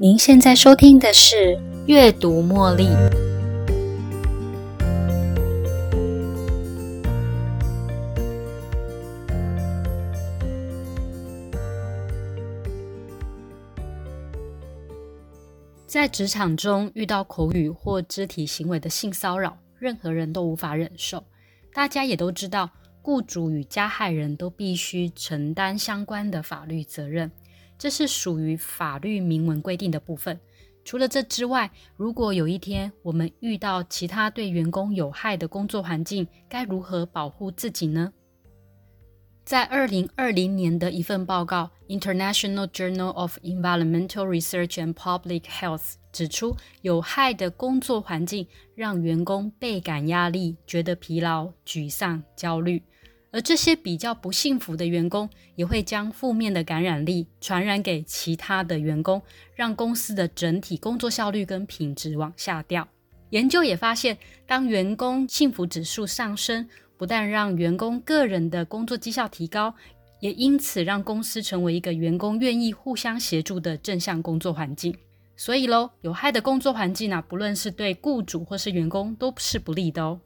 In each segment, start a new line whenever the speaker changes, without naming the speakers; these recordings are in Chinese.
您现在收听的是《阅读茉莉》。在职场中遇到口语或肢体行为的性骚扰，任何人都无法忍受。大家也都知道，雇主与加害人都必须承担相关的法律责任，这是属于法律明文规定的部分。除了这之外，如果有一天我们遇到其他对员工有害的工作环境，该如何保护自己呢？在二零二零年的一份报告《International Journal of Environmental Research and Public Health》指出，有害的工作环境让员工倍感压力、觉得疲劳、沮丧、焦虑，而这些比较不幸福的员工也会将负面的感染力传染给其他的员工，让公司的整体工作效率跟品质往下掉。研究也发现，当员工幸福指数上升，不但让员工个人的工作绩效提高，也因此让公司成为一个员工愿意互相协助的正向工作环境。所以喽，有害的工作环境啊，不论是对雇主或是员工，都是不利的哦。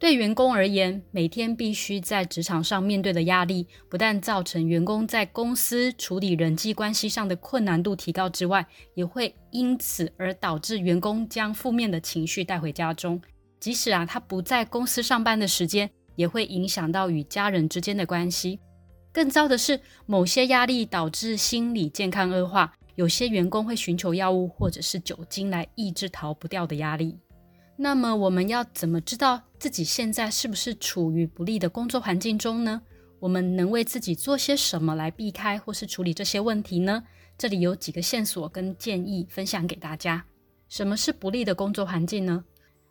对员工而言，每天必须在职场上面对的压力，不但造成员工在公司处理人际关系上的困难度提高之外，也会因此而导致员工将负面的情绪带回家中。即使啊，他不在公司上班的时间。也会影响到与家人之间的关系。更糟的是，某些压力导致心理健康恶化，有些员工会寻求药物或者是酒精来抑制逃不掉的压力。那么，我们要怎么知道自己现在是不是处于不利的工作环境中呢？我们能为自己做些什么来避开或是处理这些问题呢？这里有几个线索跟建议分享给大家。什么是不利的工作环境呢？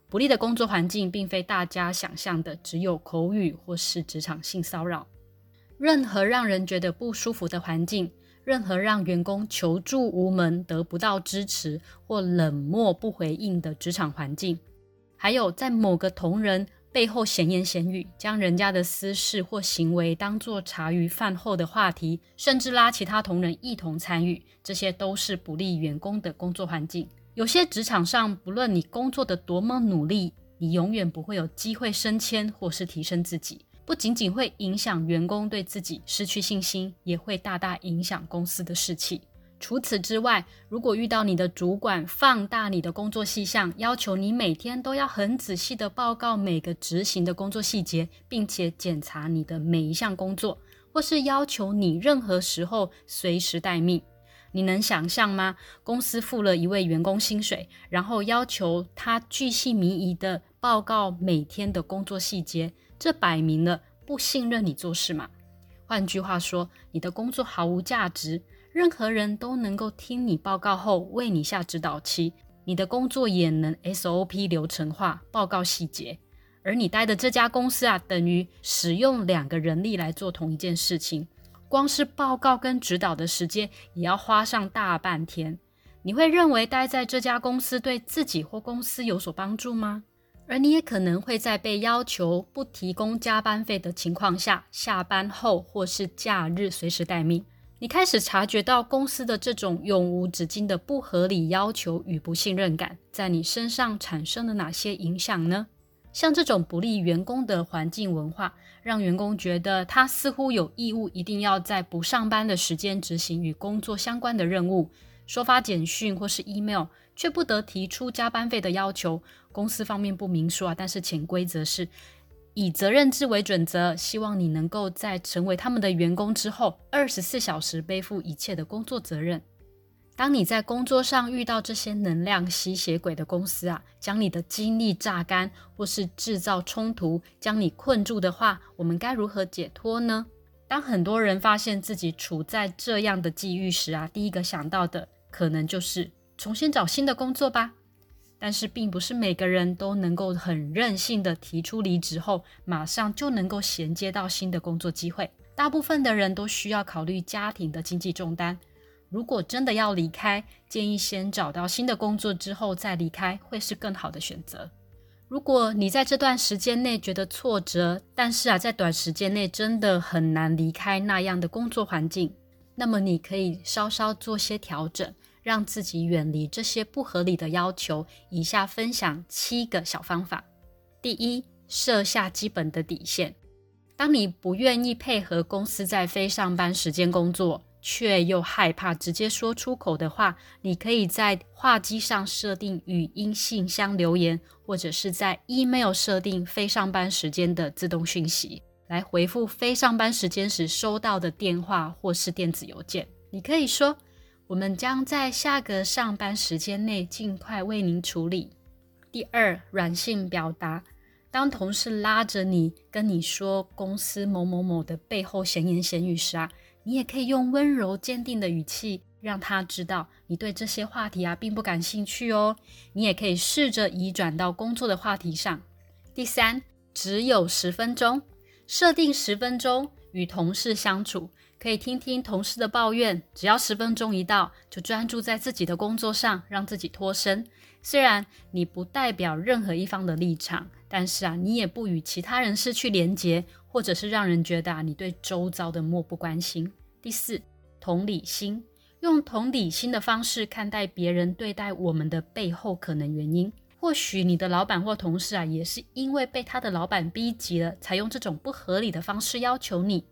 不利的工作环境，并非大家想象的只有口语或是职场性骚扰。任何让人觉得不舒服的环境，任何让员工求助无门、得不到支持或冷漠不回应的职场环境，还有在某个同仁背后闲言闲语，将人家的私事或行为当作茶余饭后的话题，甚至拉其他同仁一同参与，这些都是不利员工的工作环境。有些职场上，不论你工作的多么努力，你永远不会有机会升迁或是提升自己。不仅仅会影响员工对自己失去信心，也会大大影响公司的士气。除此之外，如果遇到你的主管放大你的工作细项，要求你每天都要很仔细的报告每个执行的工作细节，并且检查你的每一项工作，或是要求你任何时候随时待命。你能想象吗？公司付了一位员工薪水，然后要求他巨细靡遗的报告每天的工作细节，这摆明了不信任你做事嘛？换句话说，你的工作毫无价值，任何人都能够听你报告后为你下指导期，你的工作也能 SOP 流程化报告细节，而你待的这家公司啊，等于使用两个人力来做同一件事情。光是报告跟指导的时间也要花上大半天，你会认为待在这家公司对自己或公司有所帮助吗？而你也可能会在被要求不提供加班费的情况下，下班后或是假日随时待命。你开始察觉到公司的这种永无止境的不合理要求与不信任感，在你身上产生了哪些影响呢？像这种不利员工的环境文化，让员工觉得他似乎有义务一定要在不上班的时间执行与工作相关的任务，收发简讯或是 email，却不得提出加班费的要求。公司方面不明说啊，但是潜规则是以责任制为准则，希望你能够在成为他们的员工之后，二十四小时背负一切的工作责任。当你在工作上遇到这些能量吸血鬼的公司啊，将你的精力榨干，或是制造冲突，将你困住的话，我们该如何解脱呢？当很多人发现自己处在这样的际遇时啊，第一个想到的可能就是重新找新的工作吧。但是，并不是每个人都能够很任性的提出离职后，马上就能够衔接到新的工作机会。大部分的人都需要考虑家庭的经济重担。如果真的要离开，建议先找到新的工作之后再离开，会是更好的选择。如果你在这段时间内觉得挫折，但是啊，在短时间内真的很难离开那样的工作环境，那么你可以稍稍做些调整，让自己远离这些不合理的要求。以下分享七个小方法：第一，设下基本的底线。当你不愿意配合公司在非上班时间工作，却又害怕直接说出口的话，你可以在话机上设定语音信箱留言，或者是在 email 设定非上班时间的自动讯息，来回复非上班时间时收到的电话或是电子邮件。你可以说：“我们将在下个上班时间内尽快为您处理。”第二，软性表达。当同事拉着你跟你说公司某某某的背后闲言闲语时啊。你也可以用温柔坚定的语气让他知道你对这些话题啊并不感兴趣哦。你也可以试着移转到工作的话题上。第三，只有十分钟，设定十分钟与同事相处，可以听听同事的抱怨。只要十分钟一到，就专注在自己的工作上，让自己脱身。虽然你不代表任何一方的立场，但是啊，你也不与其他人失去连结。或者是让人觉得啊，你对周遭的漠不关心。第四，同理心，用同理心的方式看待别人对待我们的背后可能原因。或许你的老板或同事啊，也是因为被他的老板逼急了，才用这种不合理的方式要求你。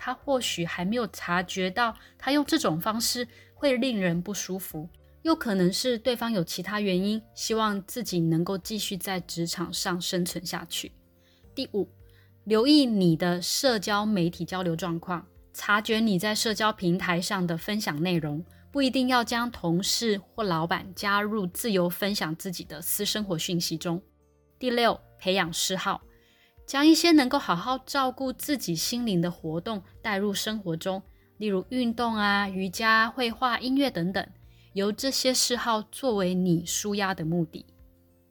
他或许还没有察觉到，他用这种方式会令人不舒服。又可能是对方有其他原因，希望自己能够继续在职场上生存下去。第五。留意你的社交媒体交流状况，察觉你在社交平台上的分享内容，不一定要将同事或老板加入自由分享自己的私生活讯息中。第六，培养嗜好，将一些能够好好照顾自己心灵的活动带入生活中，例如运动啊、瑜伽、绘画、音乐等等，由这些嗜好作为你舒压的目的。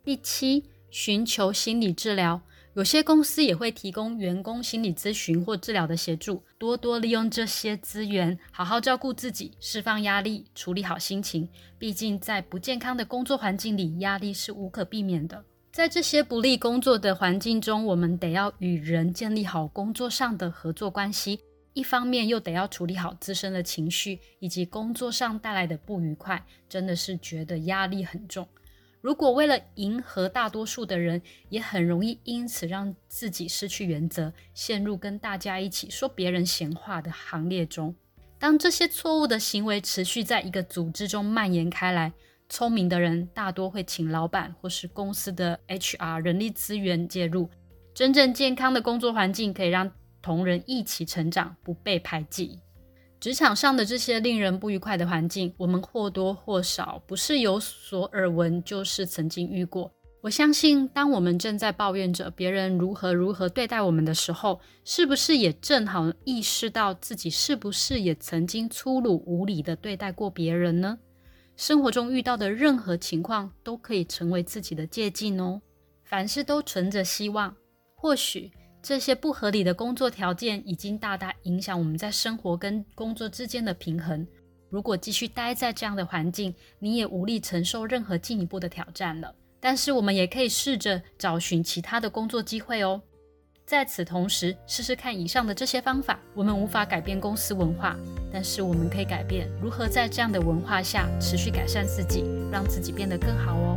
第七，寻求心理治疗。有些公司也会提供员工心理咨询或治疗的协助，多多利用这些资源，好好照顾自己，释放压力，处理好心情。毕竟，在不健康的工作环境里，压力是无可避免的。在这些不利工作的环境中，我们得要与人建立好工作上的合作关系，一方面又得要处理好自身的情绪以及工作上带来的不愉快，真的是觉得压力很重。如果为了迎合大多数的人，也很容易因此让自己失去原则，陷入跟大家一起说别人闲话的行列中。当这些错误的行为持续在一个组织中蔓延开来，聪明的人大多会请老板或是公司的 HR 人力资源介入。真正健康的工作环境可以让同仁一起成长，不被排挤。职场上的这些令人不愉快的环境，我们或多或少不是有所耳闻，就是曾经遇过。我相信，当我们正在抱怨着别人如何如何对待我们的时候，是不是也正好意识到自己是不是也曾经粗鲁无礼的对待过别人呢？生活中遇到的任何情况都可以成为自己的借鉴哦。凡事都存着希望，或许。这些不合理的工作条件已经大大影响我们在生活跟工作之间的平衡。如果继续待在这样的环境，你也无力承受任何进一步的挑战了。但是，我们也可以试着找寻其他的工作机会哦。在此同时，试试看以上的这些方法。我们无法改变公司文化，但是我们可以改变如何在这样的文化下持续改善自己，让自己变得更好哦。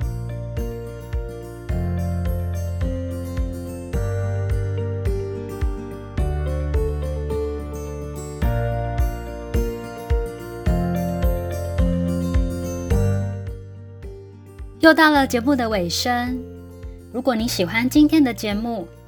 又到了节目的尾声，如果你喜欢今天的节目，